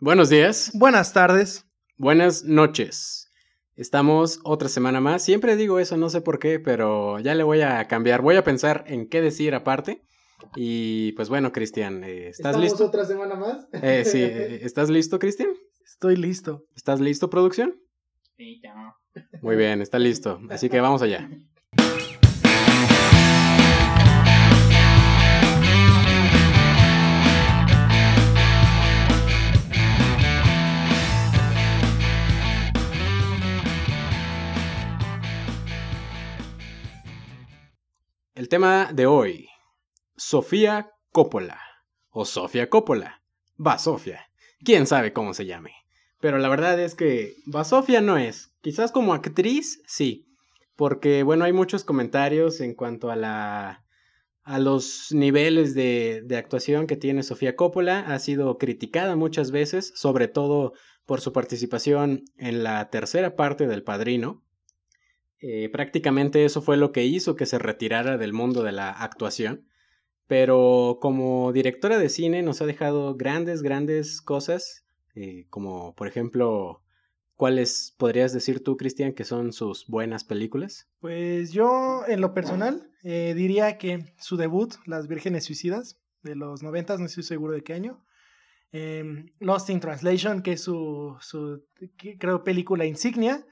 Buenos días. Buenas tardes. Buenas noches. Estamos otra semana más. Siempre digo eso, no sé por qué, pero ya le voy a cambiar. Voy a pensar en qué decir aparte. Y pues bueno, Cristian, eh, ¿estás ¿Estamos listo? otra semana más? Eh, sí, eh, ¿estás listo, Cristian? Estoy listo. ¿Estás listo, producción? Sí, ya. Muy bien, está listo. Así que vamos allá. El tema de hoy, Sofía Coppola o Sofía Coppola. Va Sofía. Quién sabe cómo se llame. Pero la verdad es que Basofia no es. Quizás como actriz, sí. Porque, bueno, hay muchos comentarios en cuanto a la. a los niveles de, de actuación que tiene Sofía Coppola. Ha sido criticada muchas veces, sobre todo por su participación en la tercera parte del Padrino. Eh, prácticamente eso fue lo que hizo que se retirara del mundo de la actuación. Pero como directora de cine nos ha dejado grandes, grandes cosas eh, como por ejemplo, ¿cuáles podrías decir tú, Cristian, que son sus buenas películas? Pues yo, en lo personal, eh, diría que su debut, Las Vírgenes Suicidas, de los noventas, no estoy seguro de qué año. Eh, Lost in Translation, que es su, su creo, película insignia.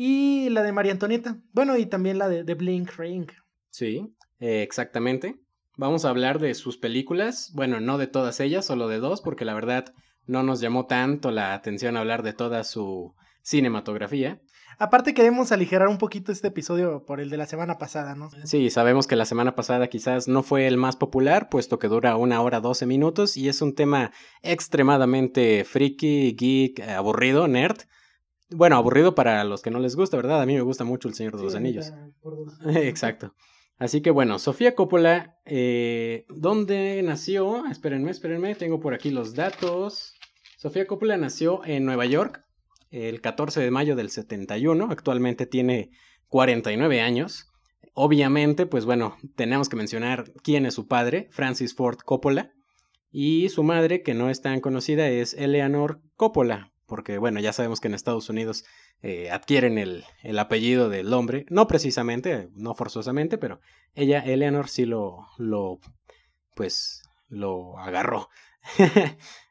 Y la de María Antonieta. Bueno, y también la de, de Blink Ring. Sí, eh, exactamente. Vamos a hablar de sus películas. Bueno, no de todas ellas, solo de dos, porque la verdad no nos llamó tanto la atención hablar de toda su cinematografía. Aparte queremos aligerar un poquito este episodio por el de la semana pasada, ¿no? Sí, sabemos que la semana pasada quizás no fue el más popular, puesto que dura una hora 12 minutos y es un tema extremadamente friki, geek, aburrido, nerd. Bueno, aburrido para los que no les gusta, ¿verdad? A mí me gusta mucho El Señor de los Anillos. Exacto. Así que bueno, Sofía Coppola, eh, ¿dónde nació? Espérenme, espérenme, tengo por aquí los datos. Sofía Coppola nació en Nueva York el 14 de mayo del 71, actualmente tiene 49 años. Obviamente, pues bueno, tenemos que mencionar quién es su padre, Francis Ford Coppola, y su madre, que no es tan conocida, es Eleanor Coppola, porque bueno, ya sabemos que en Estados Unidos eh, adquieren el, el, apellido del hombre, no precisamente, no forzosamente, pero ella, Eleanor, sí lo, lo pues, lo agarró.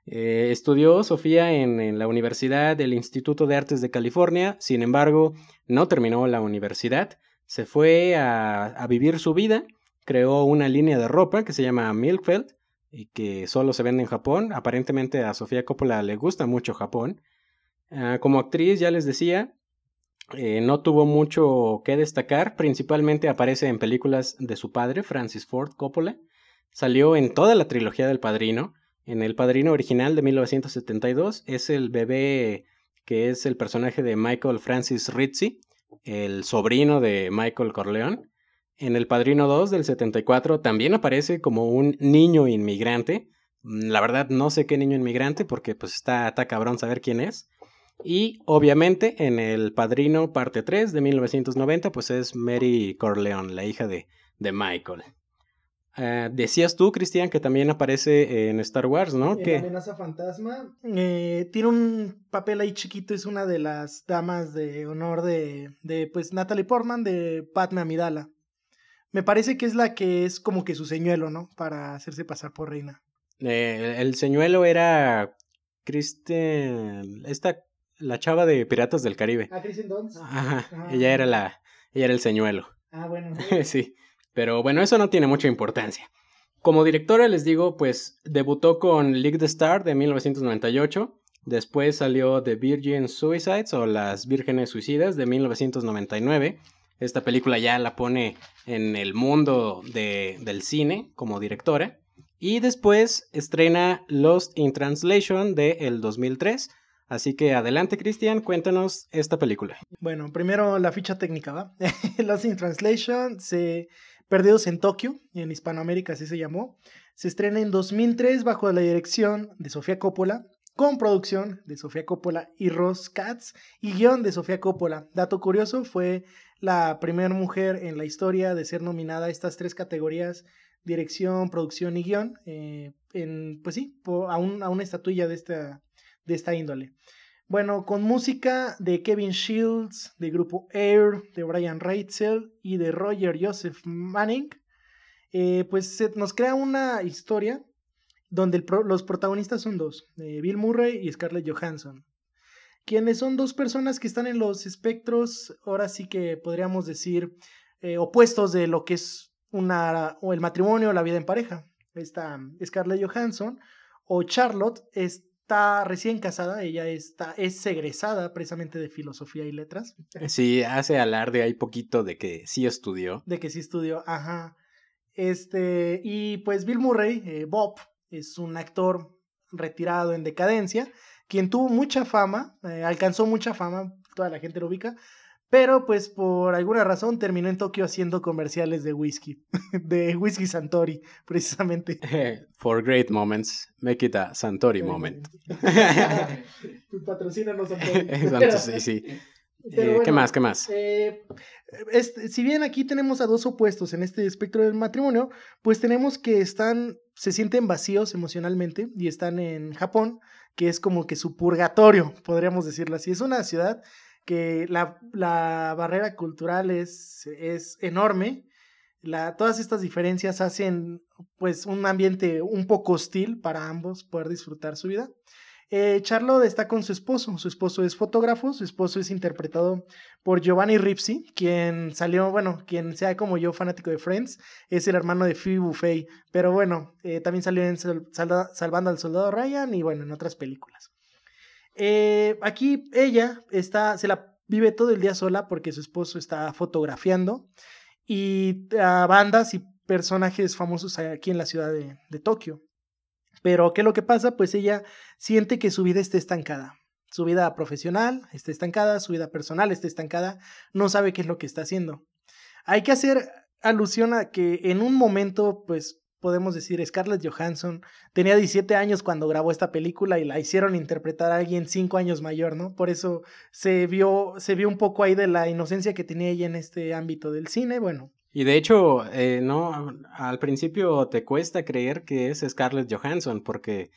eh, estudió Sofía en, la Universidad del Instituto de Artes de California, sin embargo, no terminó la universidad, se fue a, a vivir su vida, creó una línea de ropa que se llama Milkfeld, y que solo se vende en Japón. Aparentemente a Sofía Coppola le gusta mucho Japón. Uh, como actriz, ya les decía, eh, no tuvo mucho que destacar. Principalmente aparece en películas de su padre, Francis Ford Coppola. Salió en toda la trilogía del Padrino. En El Padrino original de 1972 es el bebé que es el personaje de Michael Francis Rizzi, el sobrino de Michael Corleone. En El Padrino 2 del 74 también aparece como un niño inmigrante. La verdad no sé qué niño inmigrante porque pues está, está cabrón saber quién es. Y obviamente en El Padrino parte 3 de 1990 pues es Mary Corleone, la hija de, de Michael. Uh, decías tú, Cristian, que también aparece en Star Wars, ¿no? En ¿Qué? Amenaza Fantasma. Eh, tiene un papel ahí chiquito, es una de las damas de honor de, de pues Natalie Portman de Padme Amidala. Me parece que es la que es como que su señuelo, ¿no? Para hacerse pasar por reina. Eh, el señuelo era Kristen. Esta. La chava de Piratas del Caribe. Ah, Kristen Dunst. Ajá. Ah. Ella era la. Ella era el señuelo. Ah, bueno. sí. Pero bueno, eso no tiene mucha importancia. Como directora, les digo, pues debutó con League the Star de 1998. Después salió The Virgin Suicides o Las Vírgenes Suicidas de 1999. Esta película ya la pone en el mundo de, del cine como directora. Y después estrena Lost in Translation de el 2003. Así que adelante, Cristian, cuéntanos esta película. Bueno, primero la ficha técnica, ¿va? Lost in Translation, se... Perdidos en Tokio, en Hispanoamérica así se llamó. Se estrena en 2003 bajo la dirección de Sofía Coppola, con producción de Sofía Coppola y Ross Katz y guion de Sofía Coppola. Dato curioso, fue la primera mujer en la historia de ser nominada a estas tres categorías, dirección, producción y guion, eh, en, pues sí, a, un, a, una estatuilla de esta, de esta índole. Bueno, con música de Kevin Shields, de grupo Air, de Brian Reitzel y de Roger Joseph Manning, eh, pues nos crea una historia donde los protagonistas son dos, eh, Bill Murray y Scarlett Johansson, quienes son dos personas que están en los espectros, ahora sí que podríamos decir, eh, opuestos de lo que es una, o el matrimonio o la vida en pareja. Esta Scarlett Johansson o Charlotte es está recién casada, ella está, es egresada precisamente de filosofía y letras. Sí, hace alarde ahí poquito de que sí estudió. De que sí estudió, ajá. Este, y pues Bill Murray, eh, Bob, es un actor retirado en decadencia, quien tuvo mucha fama, eh, alcanzó mucha fama, toda la gente lo ubica, pero pues por alguna razón terminó en Tokio haciendo comerciales de whisky, de whisky Santori, precisamente. For great moments, make it a Santori moment. Patrocínanos Santori. sí, sí. Eh, ¿Qué más? ¿Qué más? Eh, si bien aquí tenemos a dos opuestos en este espectro del matrimonio, pues tenemos que están, se sienten vacíos emocionalmente y están en Japón, que es como que su purgatorio, podríamos decirlo así. Es una ciudad que la, la barrera cultural es, es enorme. La, todas estas diferencias hacen pues un ambiente un poco hostil para ambos poder disfrutar su vida. Eh, Charlotte está con su esposo, su esposo es fotógrafo, su esposo es interpretado por Giovanni Ripsi, quien salió, bueno, quien sea como yo fanático de Friends, es el hermano de Phoebe Buffet, pero bueno, eh, también salió en Salvando al Soldado Ryan y bueno, en otras películas. Eh, aquí ella está, se la vive todo el día sola porque su esposo está fotografiando y a bandas y personajes famosos aquí en la ciudad de Tokio. Pero, ¿qué es lo que pasa? Pues ella siente que su vida está estancada. Su vida profesional está estancada, su vida personal está estancada, no sabe qué es lo que está haciendo. Hay que hacer alusión a que en un momento, pues podemos decir, Scarlett Johansson tenía 17 años cuando grabó esta película y la hicieron interpretar a alguien 5 años mayor, ¿no? Por eso se vio, se vio un poco ahí de la inocencia que tenía ella en este ámbito del cine, bueno. Y de hecho, eh, no, al principio te cuesta creer que es Scarlett Johansson porque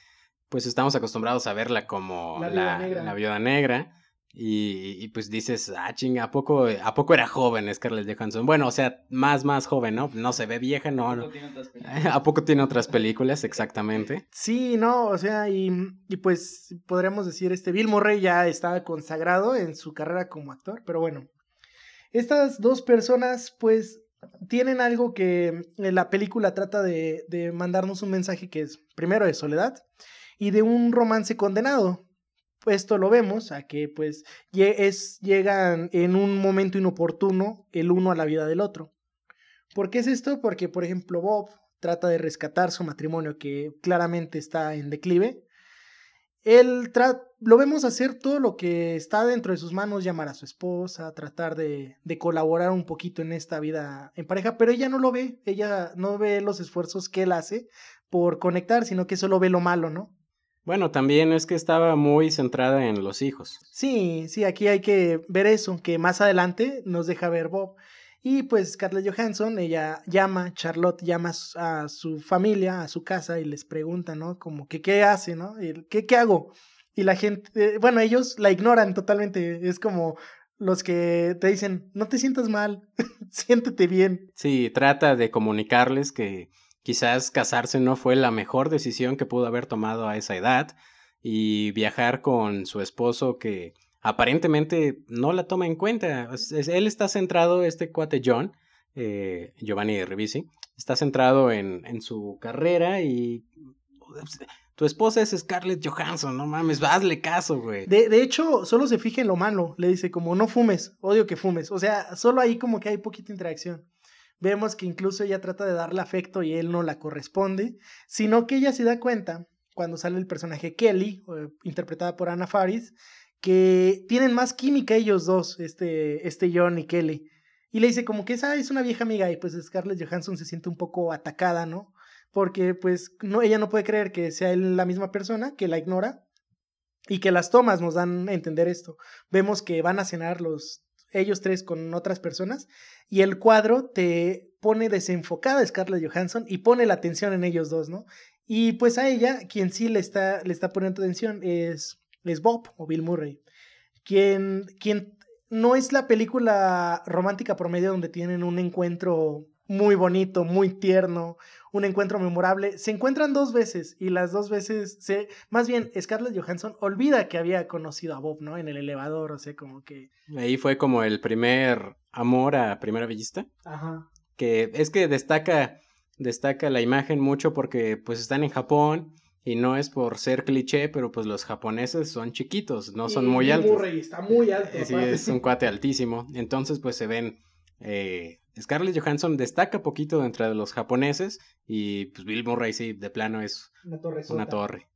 pues estamos acostumbrados a verla como la, la viuda negra y, pues dices, ah, chinga, ¿a poco, ¿a poco era joven Scarlett Johansson? Bueno, o sea, más, más joven, ¿no? No se ve vieja, no. ¿A poco, Tiene, otras ¿A poco tiene otras películas? Exactamente. Sí, no, o sea, y, y pues podríamos decir, este Bill Murray ya estaba consagrado en su carrera como actor, pero bueno. Estas dos personas, pues, tienen algo que la película trata de, de mandarnos un mensaje que es, primero, de soledad y de un romance condenado esto lo vemos a que pues es, llegan en un momento inoportuno el uno a la vida del otro. ¿Por qué es esto? Porque, por ejemplo, Bob trata de rescatar su matrimonio que claramente está en declive. Él lo vemos hacer todo lo que está dentro de sus manos, llamar a su esposa, tratar de, de colaborar un poquito en esta vida en pareja, pero ella no lo ve, ella no ve los esfuerzos que él hace por conectar, sino que solo ve lo malo, ¿no? Bueno, también es que estaba muy centrada en los hijos. Sí, sí, aquí hay que ver eso, que más adelante nos deja ver Bob. Y pues Scarlett Johansson, ella llama, Charlotte llama a su familia, a su casa y les pregunta, ¿no? Como que qué hace, ¿no? ¿Qué, qué hago? Y la gente, bueno, ellos la ignoran totalmente. Es como los que te dicen, no te sientas mal, siéntete bien. Sí, trata de comunicarles que Quizás casarse no fue la mejor decisión que pudo haber tomado a esa edad y viajar con su esposo que aparentemente no la toma en cuenta. Él está centrado, este cuate John, eh, Giovanni Revisi, está centrado en, en su carrera y tu esposa es Scarlett Johansson, no mames, hazle caso, güey. De, de, hecho, solo se fija en lo malo, le dice como no fumes, odio que fumes. O sea, solo ahí como que hay poquita interacción. Vemos que incluso ella trata de darle afecto y él no la corresponde, sino que ella se da cuenta, cuando sale el personaje Kelly, interpretada por Anna Faris, que tienen más química ellos dos, este, este John y Kelly. Y le dice como que esa es una vieja amiga y pues Scarlett Johansson se siente un poco atacada, ¿no? Porque pues no, ella no puede creer que sea él la misma persona, que la ignora y que las tomas nos dan a entender esto. Vemos que van a cenar los ellos tres con otras personas y el cuadro te pone desenfocada a Scarlett Johansson y pone la atención en ellos dos, ¿no? Y pues a ella, quien sí le está, le está poniendo atención es es Bob o Bill Murray, quien, quien no es la película romántica promedio donde tienen un encuentro muy bonito, muy tierno, un encuentro memorable. Se encuentran dos veces y las dos veces, se, más bien Scarlett Johansson olvida que había conocido a Bob, ¿no? En el elevador, o sea, como que... Ahí fue como el primer amor a primera vista. Ajá. Que es que destaca, destaca la imagen mucho porque pues están en Japón y no es por ser cliché, pero pues los japoneses son chiquitos, no son muy altos. Murray está muy alto. Sí, es un cuate altísimo. Entonces pues se ven... Eh, Scarlett Johansson destaca poquito entre de los japoneses y pues Bill Murray sí, de plano es una torre. Una torre.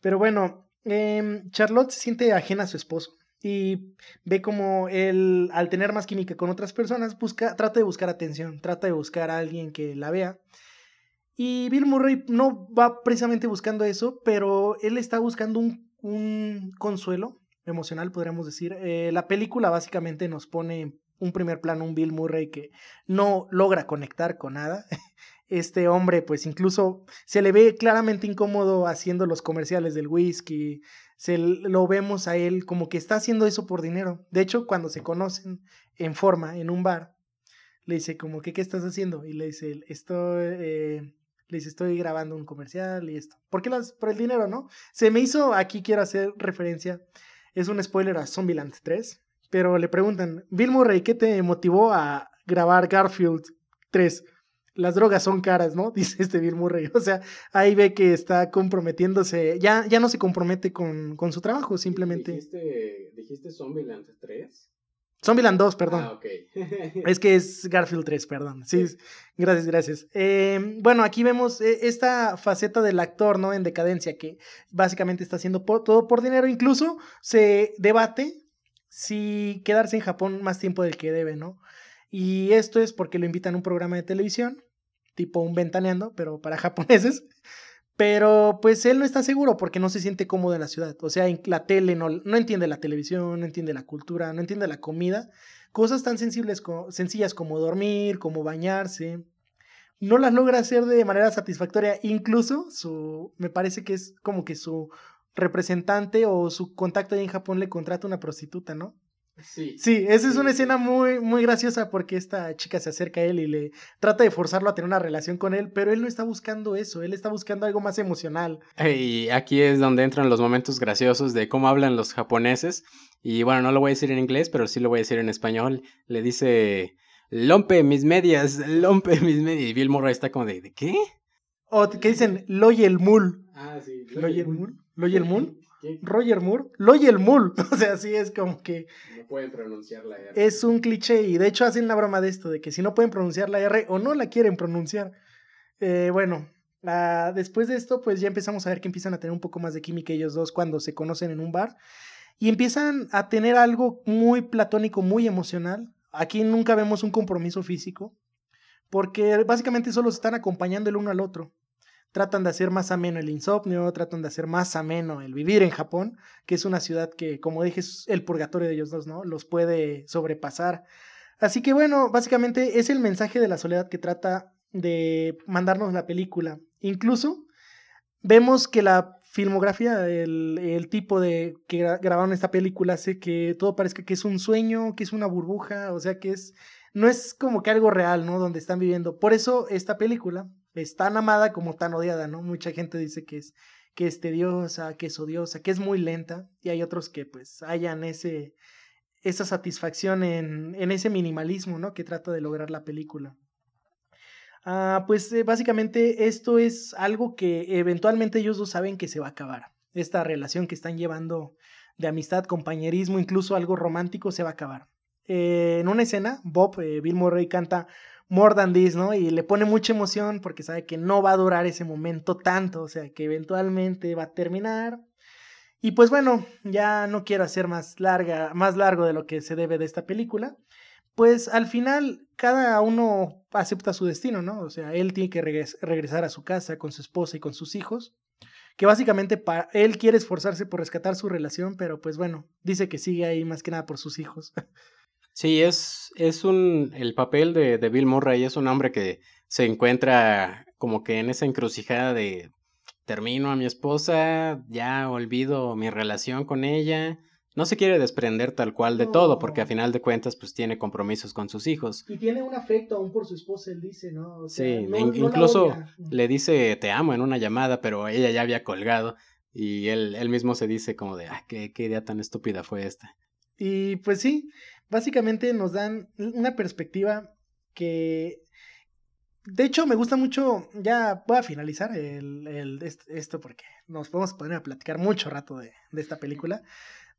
Pero bueno, eh, Charlotte se siente ajena a su esposo y ve como él, al tener más química con otras personas, busca, trata de buscar atención, trata de buscar a alguien que la vea. Y Bill Murray no va precisamente buscando eso, pero él está buscando un, un consuelo emocional, podríamos decir. Eh, la película básicamente nos pone un primer plano, un Bill Murray que no logra conectar con nada. Este hombre, pues incluso se le ve claramente incómodo haciendo los comerciales del whisky. Se lo vemos a él como que está haciendo eso por dinero. De hecho, cuando se conocen en forma en un bar, le dice como que qué estás haciendo y le dice estoy eh, le dice estoy grabando un comercial y esto. ¿Por qué las por el dinero, no? Se me hizo aquí quiero hacer referencia. Es un spoiler a Zombieland 3 pero le preguntan, Bill Murray, ¿qué te motivó a grabar Garfield 3? Las drogas son caras, ¿no? Dice este Bill Murray. O sea, ahí ve que está comprometiéndose, ya, ya no se compromete con, con su trabajo, simplemente. ¿Dijiste, ¿Dijiste Zombieland 3? Zombieland 2, perdón. Ah, ok. es que es Garfield 3, perdón. Sí, gracias, gracias. Eh, bueno, aquí vemos eh, esta faceta del actor, ¿no? En decadencia, que básicamente está haciendo todo por dinero. Incluso se debate si quedarse en Japón más tiempo del que debe, ¿no? Y esto es porque lo invitan a un programa de televisión, tipo un ventaneando, pero para japoneses. Pero pues él no está seguro porque no se siente cómodo en la ciudad. O sea, la tele no, no entiende la televisión, no entiende la cultura, no entiende la comida. Cosas tan sensibles, sencillas como dormir, como bañarse. No las logra hacer de manera satisfactoria. Incluso su, me parece que es como que su representante o su contacto ahí en Japón le contrata una prostituta, ¿no? Sí. Sí, esa es una escena muy, muy graciosa porque esta chica se acerca a él y le trata de forzarlo a tener una relación con él, pero él no está buscando eso, él está buscando algo más emocional. Y aquí es donde entran los momentos graciosos de cómo hablan los japoneses. Y bueno, no lo voy a decir en inglés, pero sí lo voy a decir en español. Le dice, lompe mis medias, lompe mis medias. Y Bill Murray está como de, ¿de qué? O que dicen, loyel mul. Ah, sí. Loyel mul. ¿Loyel Moon? Roger Moore, Loyel Moore, o sea, sí es como que... No pueden pronunciar la R. Es un cliché y de hecho hacen la broma de esto, de que si no pueden pronunciar la R o no la quieren pronunciar. Eh, bueno, después de esto pues ya empezamos a ver que empiezan a tener un poco más de química ellos dos cuando se conocen en un bar y empiezan a tener algo muy platónico, muy emocional. Aquí nunca vemos un compromiso físico porque básicamente solo se están acompañando el uno al otro tratan de hacer más ameno el insomnio, tratan de hacer más ameno el vivir en Japón, que es una ciudad que, como dije, es el purgatorio de ellos dos, ¿no? Los puede sobrepasar. Así que bueno, básicamente es el mensaje de la soledad que trata de mandarnos la película. Incluso vemos que la filmografía, el, tipo de que grabaron esta película hace que todo parezca que es un sueño, que es una burbuja, o sea que es, no es como que algo real, ¿no? Donde están viviendo. Por eso esta película es tan amada como tan odiada, ¿no? Mucha gente dice que es, que es tediosa, que es odiosa, que es muy lenta, y hay otros que pues hayan ese, esa satisfacción en, en ese minimalismo, ¿no? Que trata de lograr la película. Ah, pues eh, básicamente esto es algo que eventualmente ellos dos saben que se va a acabar. Esta relación que están llevando de amistad, compañerismo, incluso algo romántico, se va a acabar. Eh, en una escena, Bob, eh, Bill Murray canta more than this, ¿no? Y le pone mucha emoción porque sabe que no va a durar ese momento tanto, o sea, que eventualmente va a terminar. Y pues bueno, ya no quiero hacer más larga, más largo de lo que se debe de esta película. Pues al final cada uno acepta su destino, ¿no? O sea, él tiene que regresar a su casa con su esposa y con sus hijos, que básicamente él quiere esforzarse por rescatar su relación, pero pues bueno, dice que sigue ahí más que nada por sus hijos. Sí, es, es un, el papel de, Bill Murray es un hombre que se encuentra como que en esa encrucijada de termino a mi esposa, ya olvido mi relación con ella. No se quiere desprender tal cual de todo, porque a final de cuentas, pues tiene compromisos con sus hijos. Y tiene un afecto aún por su esposa, él dice, ¿no? sí, incluso le dice te amo en una llamada, pero ella ya había colgado. Y él, él mismo se dice como de, ah, qué, qué idea tan estúpida fue esta. Y pues sí, básicamente nos dan una perspectiva que de hecho, me gusta mucho, ya voy a finalizar el, el, esto porque nos podemos poner a platicar mucho rato de, de, esta película,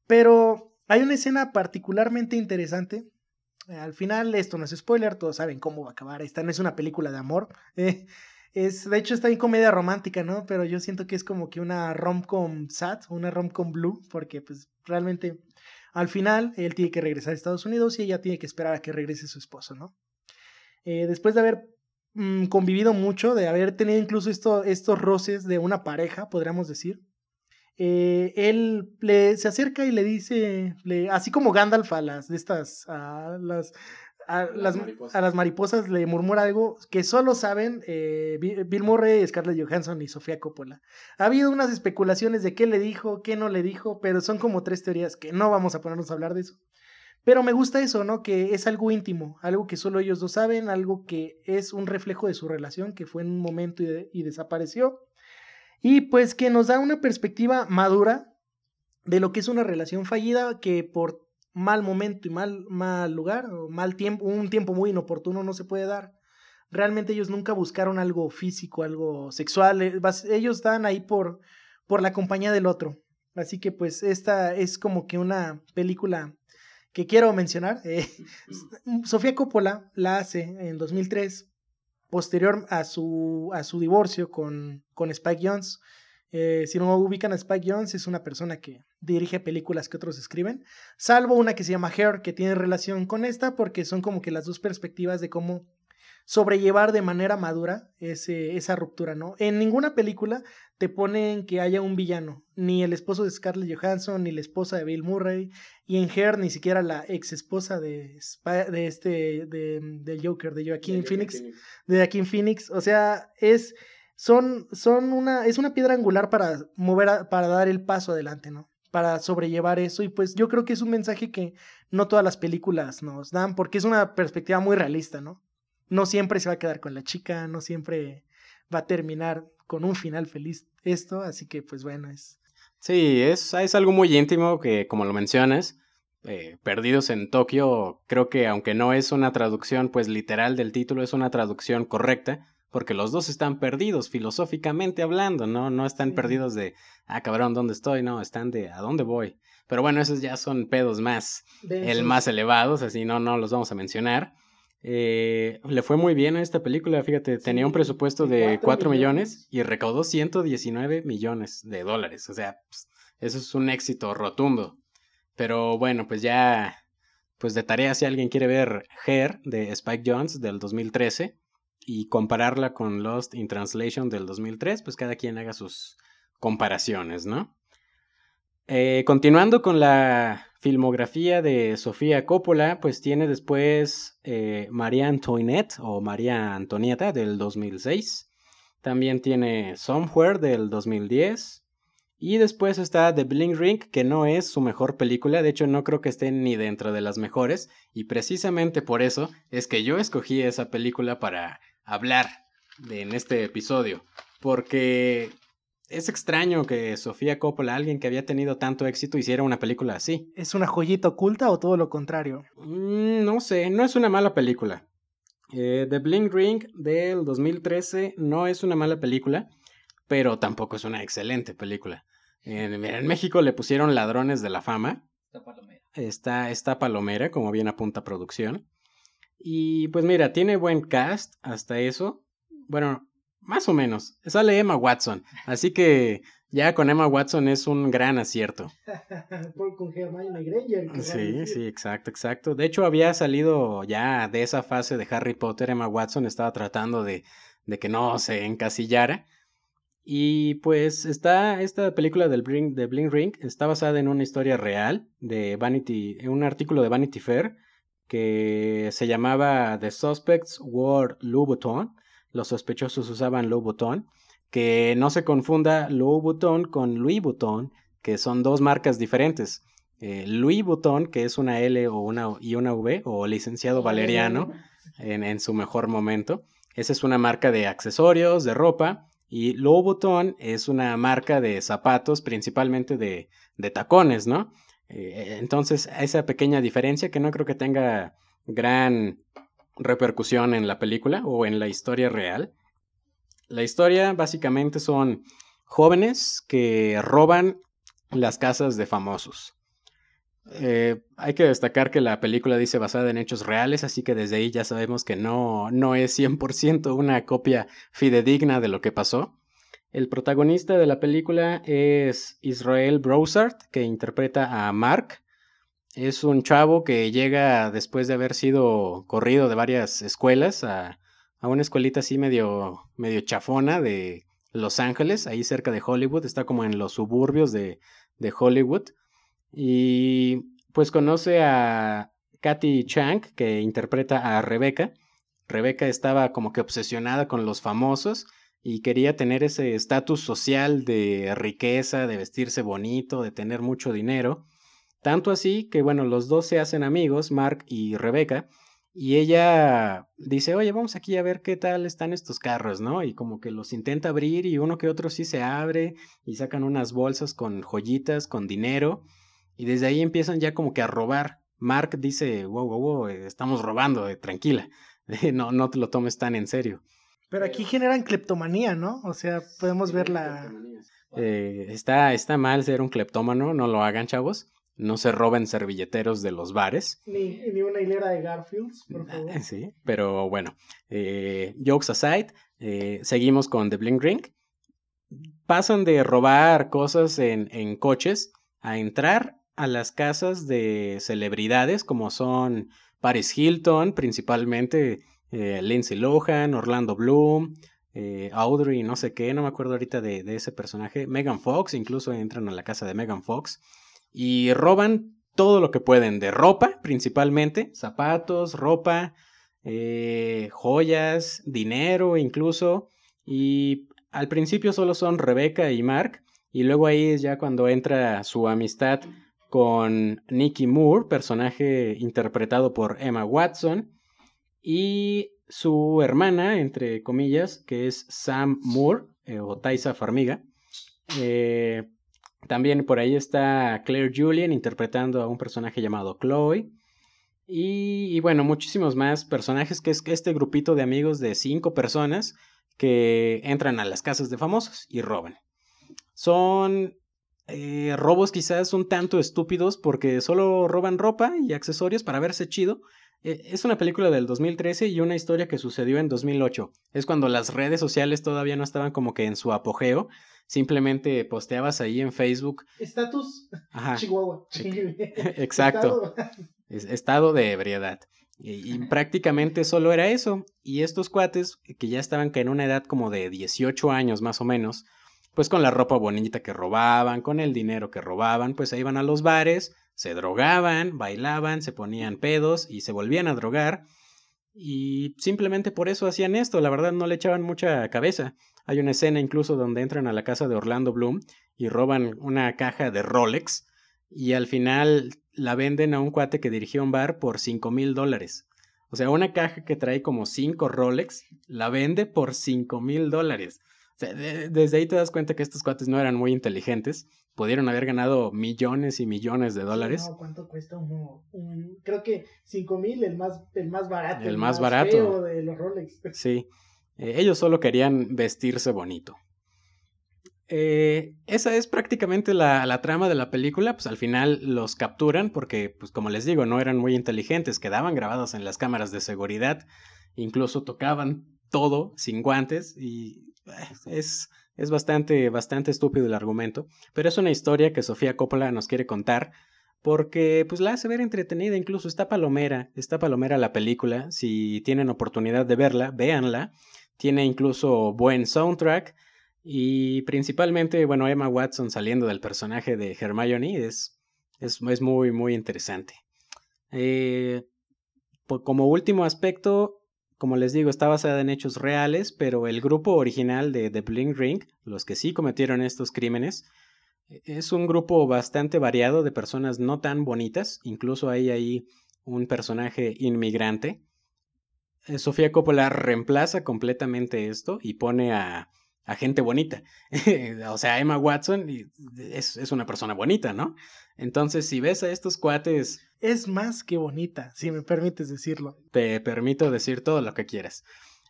pero hay una escena particularmente interesante. Al final, esto no es spoiler, todos saben cómo va a acabar. Esta no es una película de amor. Eh, es, de hecho, está en comedia romántica, ¿no? Pero yo siento que es como que una rom-com sad, una rom-com blue, porque pues realmente al final él tiene que regresar a Estados Unidos y ella tiene que esperar a que regrese su esposo, ¿no? Eh, después de haber mm, convivido mucho, de haber tenido incluso esto, estos roces de una pareja, podríamos decir, eh, él le, se acerca y le dice, le, así como Gandalf a las de estas, a las, a las, a las, mariposas le murmura algo que solo saben eh, Bill Murray, Scarlett Johansson y Sofía Coppola. Ha habido unas especulaciones de qué le dijo, qué no le dijo, pero son como tres teorías que no vamos a ponernos a hablar de eso. Pero me gusta eso, ¿no? Que es algo íntimo, algo que solo ellos dos saben, algo que es un reflejo de su relación, que fue en un momento y, desapareció. Y pues que nos da una perspectiva madura de lo que es una relación fallida que por mal momento y mal, mal lugar, o mal tiempo, un tiempo muy inoportuno no se puede dar. Realmente ellos nunca buscaron algo físico, algo sexual. Eh, ellos están ahí por, por la compañía del otro. Así que pues esta es como que una película que quiero mencionar. Eh, Sofía Coppola la hace en 2003, posterior a su, a su divorcio con, con Spike Jones. Eh, si no ubican a Spike Jones, es una persona que dirige películas que otros escriben, salvo una que se llama Hair, que tiene relación con esta, porque son como que las dos perspectivas de cómo sobrellevar de manera madura ese, esa ruptura, ¿no? En ninguna película te ponen que haya un villano, ni el esposo de Scarlett Johansson, ni la esposa de Bill Murray, y en Her ni siquiera la ex esposa de, de este, de, del Joker, de Joaquín Phoenix, de Joaquín Phoenix, o sea, es, son, son una, es una piedra angular para mover, para dar el paso adelante, ¿no? para sobrellevar eso y pues yo creo que es un mensaje que no todas las películas nos dan porque es una perspectiva muy realista, ¿no? no siempre se va a quedar con la chica, no siempre va a terminar con un final feliz esto, así que pues bueno, es... Sí, es, es algo muy íntimo que como lo mencionas, eh, Perdidos en Tokio, creo que aunque no es una traducción pues literal del título, es una traducción correcta, porque los dos están perdidos filosóficamente hablando, ¿no? No están perdidos de, ah, cabrón, ¿dónde estoy? No, están de, ¿a dónde voy? Pero bueno, esos ya son pedos más, el más elevados, así no, no los vamos a mencionar. Eh, le fue muy bien a esta película, fíjate, tenía un presupuesto de 4 millones y recaudó 119 millones de dólares. O sea, pues, eso es un éxito rotundo. Pero bueno, pues ya, pues de tarea si alguien quiere ver Hair de Spike Jones del 2013 y compararla con Lost in Translation del 2003, pues cada quien haga sus comparaciones, ¿no? Eh, continuando con la filmografía de Sofía Coppola, pues tiene después eh, María Antoinette o María Antonieta del 2006. También tiene Somewhere del 2010. Y después está The Bling Ring, que no es su mejor película, de hecho no creo que esté ni dentro de las mejores, y precisamente por eso es que yo escogí esa película para hablar de, en este episodio, porque es extraño que Sofía Coppola, alguien que había tenido tanto éxito, hiciera una película así. ¿Es una joyita oculta o todo lo contrario? Mm, no sé, no es una mala película. Eh, The Bling Ring del 2013 no es una mala película, pero tampoco es una excelente película. En, en México le pusieron Ladrones de la Fama. Está Palomera. Está, está Palomera, como bien apunta producción. Y pues mira, tiene buen cast hasta eso. Bueno, más o menos. Sale Emma Watson. Así que ya con Emma Watson es un gran acierto. con Hermione Granger. Sí, sí, exacto, exacto. De hecho, había salido ya de esa fase de Harry Potter. Emma Watson estaba tratando de, de que no se encasillara. Y pues está esta película del Bling, de Bling Ring está basada en una historia real de Vanity, en un artículo de Vanity Fair que se llamaba The Suspects Wore Louboutin los sospechosos usaban Louboutin, Que no se confunda Louis Vuitton con Louis Vuitton, que son dos marcas diferentes. Eh, Louis Vuitton, que es una L o una, y una V, o licenciado Valeriano en, en su mejor momento. Esa es una marca de accesorios, de ropa, y Louis Vuitton es una marca de zapatos, principalmente de, de tacones, ¿no? Eh, entonces, esa pequeña diferencia que no creo que tenga gran repercusión en la película o en la historia real. La historia básicamente son jóvenes que roban las casas de famosos. Eh, hay que destacar que la película dice basada en hechos reales, así que desde ahí ya sabemos que no, no es 100% una copia fidedigna de lo que pasó. El protagonista de la película es Israel Broussard, que interpreta a Mark. Es un chavo que llega después de haber sido corrido de varias escuelas a, a una escuelita así medio, medio chafona de Los Ángeles, ahí cerca de Hollywood, está como en los suburbios de, de Hollywood. Y pues conoce a Katy Chang, que interpreta a Rebecca. Rebecca estaba como que obsesionada con los famosos y quería tener ese estatus social de riqueza, de vestirse bonito, de tener mucho dinero. Tanto así que, bueno, los dos se hacen amigos, Mark y Rebeca, y ella dice, oye, vamos aquí a ver qué tal están estos carros, ¿no? Y como que los intenta abrir y uno que otro sí se abre y sacan unas bolsas con joyitas, con dinero, y desde ahí empiezan ya como que a robar. Mark dice, wow, wow, wow, estamos robando, eh, tranquila, no, no te lo tomes tan en serio. Pero aquí generan cleptomanía, ¿no? O sea, podemos ver la... Eh, está, está mal ser un cleptómano, no lo hagan, chavos. No se roben servilleteros de los bares. Ni, ni una hilera de Garfields, por favor. Sí, pero bueno, eh, jokes aside, eh, seguimos con The Bling Ring. Pasan de robar cosas en, en coches a entrar a las casas de celebridades como son Paris Hilton, principalmente eh, Lindsay Lohan, Orlando Bloom, eh, Audrey, no sé qué, no me acuerdo ahorita de, ese personaje, Megan Fox, incluso entran a la casa de Megan Fox y roban todo lo que pueden, de ropa principalmente, zapatos, ropa, eh, joyas, dinero incluso, y al principio solo son Rebecca y Mark, y luego ahí es ya cuando entra su amistad con Nicky Moore, personaje interpretado por Emma Watson, y su hermana, entre comillas, que es Sam Moore eh, o Taisa Farmiga. Eh, también por ahí está Claire Julian interpretando a un personaje llamado Chloe. Y, bueno, muchísimos más personajes, que es este grupito de amigos de cinco personas que entran a las casas de famosos y roban. Son eh, robos quizás un tanto estúpidos porque solo roban ropa y accesorios para verse chido, es una película del 2013 y una historia que sucedió en 2008. Es cuando las redes sociales todavía no estaban como que en su apogeo. Simplemente posteabas ahí en Facebook. Estatus Chihuahua. Exacto. Estado. de ebriedad. Y, prácticamente solo era eso. Y estos cuates, que ya estaban que en una edad como de 18 años más o menos, pues con la ropa bonita que robaban, con el dinero que robaban, pues se iban a los bares, se drogaban, bailaban, se ponían pedos y se volvían a drogar. Y simplemente por eso hacían esto, la verdad no le echaban mucha cabeza. Hay una escena incluso donde entran a la casa de Orlando Bloom y roban una caja de Rolex y al final la venden a un cuate que dirigió un bar por 5 mil dólares. O sea, una caja que trae como 5 Rolex la vende por 5 mil dólares desde ahí te das cuenta que estos cuates no eran muy inteligentes. Pudieron haber ganado millones y millones de dólares. no, ¿cuánto cuesta uno? creo que 5 mil, el más, el más barato. El, más, barato. de los Rolex. Sí. Eh, ellos solo querían vestirse bonito. Eh, esa es prácticamente la, la, trama de la película, pues al final los capturan porque, pues como les digo, no eran muy inteligentes, quedaban grabados en las cámaras de seguridad, incluso tocaban todo sin guantes y es, es bastante, bastante estúpido el argumento, pero es una historia que Sofía Coppola nos quiere contar porque pues la hace ver entretenida, incluso está palomera, está palomera la película, si tienen oportunidad de verla, véanla, tiene incluso buen soundtrack y principalmente, bueno, Emma Watson saliendo del personaje de Hermione es, es, muy, muy interesante. Eh, como último aspecto, Como les digo, está basada en hechos reales, pero el grupo original de The Bling Ring, los que sí cometieron estos crímenes, e-, es un grupo bastante variado de personas no tan bonitas, incluso hay ahí un personaje inmigrante. Eh, Sofía Coppola reemplaza completamente esto y pone a, gente bonita. o sea, Emma Watson es, una persona bonita, ¿no? Entonces, si ves a estos cuates... Es más que bonita, si me permites decirlo. Te permito decir todo lo que quieras.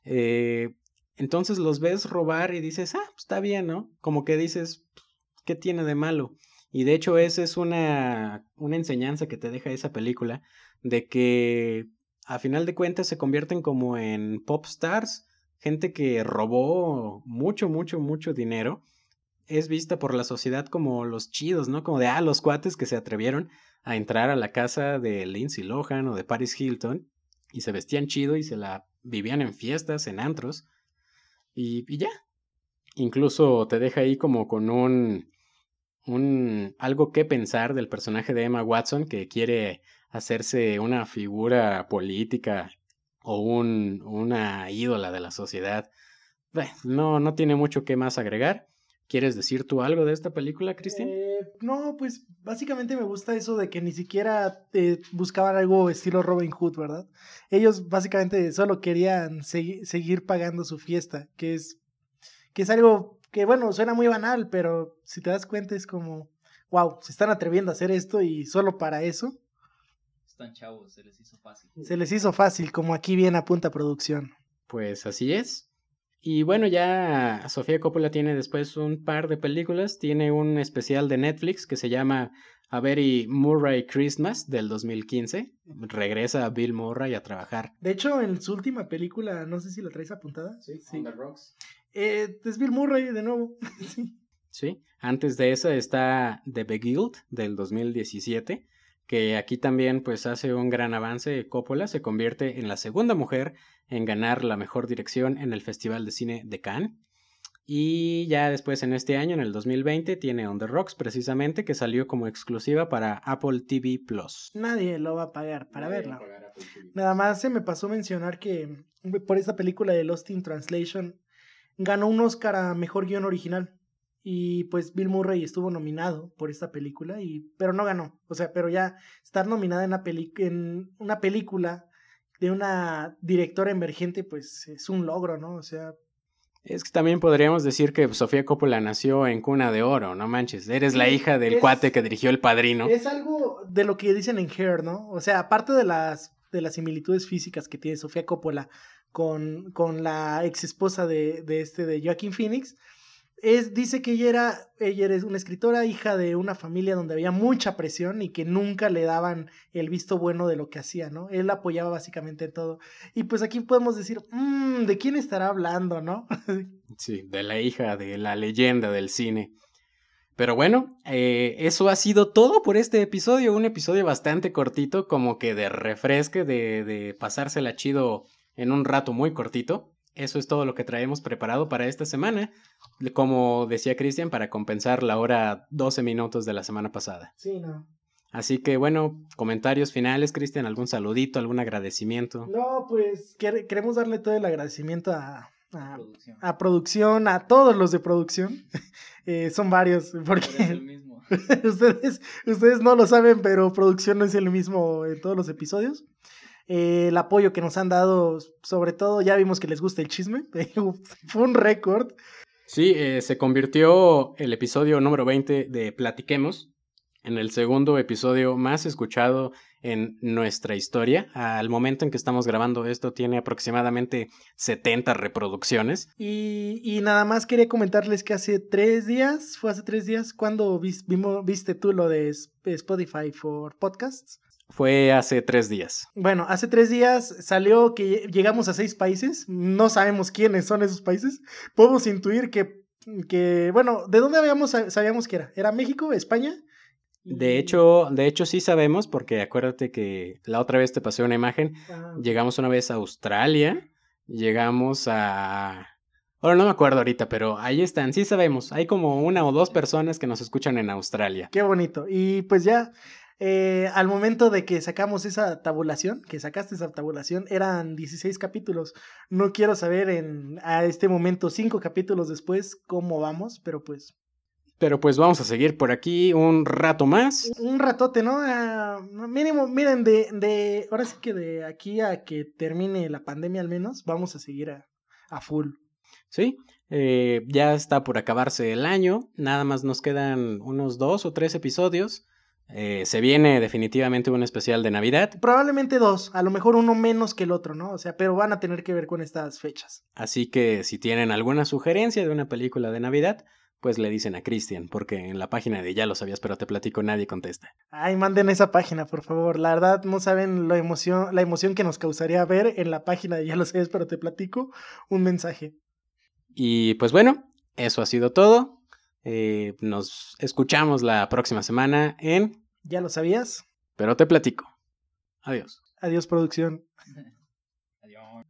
Eh, entonces los ves robar y dices, ah, pues está bien, ¿no? Como que dices, ¿qué tiene de malo? Y de hecho esa es una, una enseñanza que te deja esa película, de que a final de cuentas se convierten como en pop stars, gente que robó mucho, mucho, mucho dinero, es vista por la sociedad como los chidos, ¿no? Como de, ah, los cuates que se atrevieron a entrar a la casa de Lindsay Lohan o de Paris Hilton y se vestían chido y se la vivían en fiestas, en antros y, y ya. Incluso te deja ahí como con un, un algo que pensar del personaje de Emma Watson que quiere hacerse una figura política o un, una ídola de la sociedad. no, no tiene mucho que más agregar. ¿Quieres decir tú algo de esta película, Cristian? Eh, no, pues básicamente me gusta eso de que ni siquiera eh, buscaban algo estilo Robin Hood, ¿verdad? Ellos básicamente solo querían seguir pagando su fiesta, que es, que es algo que, bueno, suena muy banal, pero si te das cuenta es como, wow, se están atreviendo a hacer esto y solo para eso. Están chavos, se les hizo fácil. Se les hizo fácil, como aquí viene a punta producción. Pues así es. Y bueno, ya Sofía Coppola tiene después un par de películas. Tiene un especial de Netflix que se llama A Very Murray Christmas del 2015. Regresa Bill Murray a trabajar. De hecho, en su última película, no sé si la traes apuntada. Sí, sí. On the Rocks. Eh, es Bill Murray de nuevo. sí. Sí. Antes de esa está The Beguiled del 2017 que aquí también pues hace un gran avance. Coppola se convierte en la segunda mujer en ganar la mejor dirección en el Festival de Cine de Cannes. Y ya después en este año, en el 2020, tiene On the Rocks precisamente, que salió como exclusiva para Apple TV Plus. Nadie lo va a pagar para verla. Nada más se me pasó mencionar que por esta película de Lost in Translation ganó un Oscar a Mejor Guión Original. Y pues Bill Murray estuvo nominado por esta película, y, pero no ganó. O sea, pero ya estar nominada en una, en una película de una directora emergente, pues es un logro, ¿no? O sea... Es que también podríamos decir que Sofía Coppola nació en cuna de oro, no manches. Eres la hija del cuate que dirigió El Padrino. Es algo de lo que dicen en Hair, ¿no? O sea, aparte de las, de las similitudes físicas que tiene Sofía Coppola con, con la ex esposa de, de este de Joaquín Phoenix, es, dice que ella era, ella era una escritora, hija de una familia donde había mucha presión y que nunca le daban el visto bueno de lo que hacía, ¿no? Él apoyaba básicamente todo. Y pues aquí podemos decir, mmm, ¿de quién estará hablando, no? sí, de la hija de la leyenda del cine. Pero bueno, eh, eso ha sido todo por este episodio. Un episodio bastante cortito, como que de refresque, de, de pasársela chido en un rato muy cortito. Eso es todo lo que traemos preparado para esta semana. Como decía Cristian, para compensar la hora 12 minutos de la semana pasada. Sí, no. Así que bueno, comentarios finales, Cristian, algún saludito, algún agradecimiento. No, pues queremos darle todo el agradecimiento a, a, producción. a, producción. a todos los de producción. Eh, son varios, porque es el mismo. ustedes, ustedes no lo saben, pero producción no es el mismo en todos los episodios. Eh, el apoyo que nos han dado, sobre todo ya vimos que les gusta el chisme, fue un récord. Sí, eh, se convirtió el episodio número 20 de Platiquemos en el segundo episodio más escuchado en nuestra historia. Al momento en que estamos grabando esto tiene aproximadamente 70 reproducciones. Y, y nada más quería comentarles que hace tres días, fue hace tres días, cuando viste tú lo de Spotify for Podcasts. Fue hace tres días. Bueno, hace tres días salió que llegamos a seis países. No sabemos quiénes son esos países. Podemos intuir que, que bueno, ¿de dónde habíamos, sabíamos que era? ¿Era México, España? De hecho, de hecho sí sabemos, porque acuérdate que la otra vez te pasé una imagen. Ah. Llegamos una vez a Australia, llegamos a... Ahora no me acuerdo ahorita, pero ahí están, sí sabemos. Hay como una o dos personas que nos escuchan en Australia. Qué bonito. Y pues ya eh, al momento de que sacamos esa tabulación, que sacaste esa tabulación, eran 16 capítulos. No quiero saber en a este momento, 5 capítulos después, cómo vamos, pero pues Pero pues vamos a seguir por aquí un rato más. un ratote, ¿no? Ah, mínimo, miren, de, de, ahora sí que de aquí a que termine la pandemia al menos, vamos a seguir a, a full. Sí, eh, ya está por acabarse el año. Nada más nos quedan unos dos o tres episodios. Eh, se viene definitivamente un especial de Navidad. Probablemente dos, a lo mejor uno menos que el otro, ¿no? O sea, pero van a tener que ver con estas fechas. Así que si tienen alguna sugerencia de una película de Navidad, pues le dicen a Cristian, porque en la página de Ya lo sabías, pero te platico, nadie contesta. Ay, manden esa página, por favor. La verdad, no saben la emoción, la emoción que nos causaría ver en la página de Ya lo sabes, pero te platico un mensaje. Y pues bueno, eso ha sido todo. Eh, nos escuchamos la próxima semana en ¿Ya lo sabías? Pero te platico. Adiós. Adiós, producción. Adiós.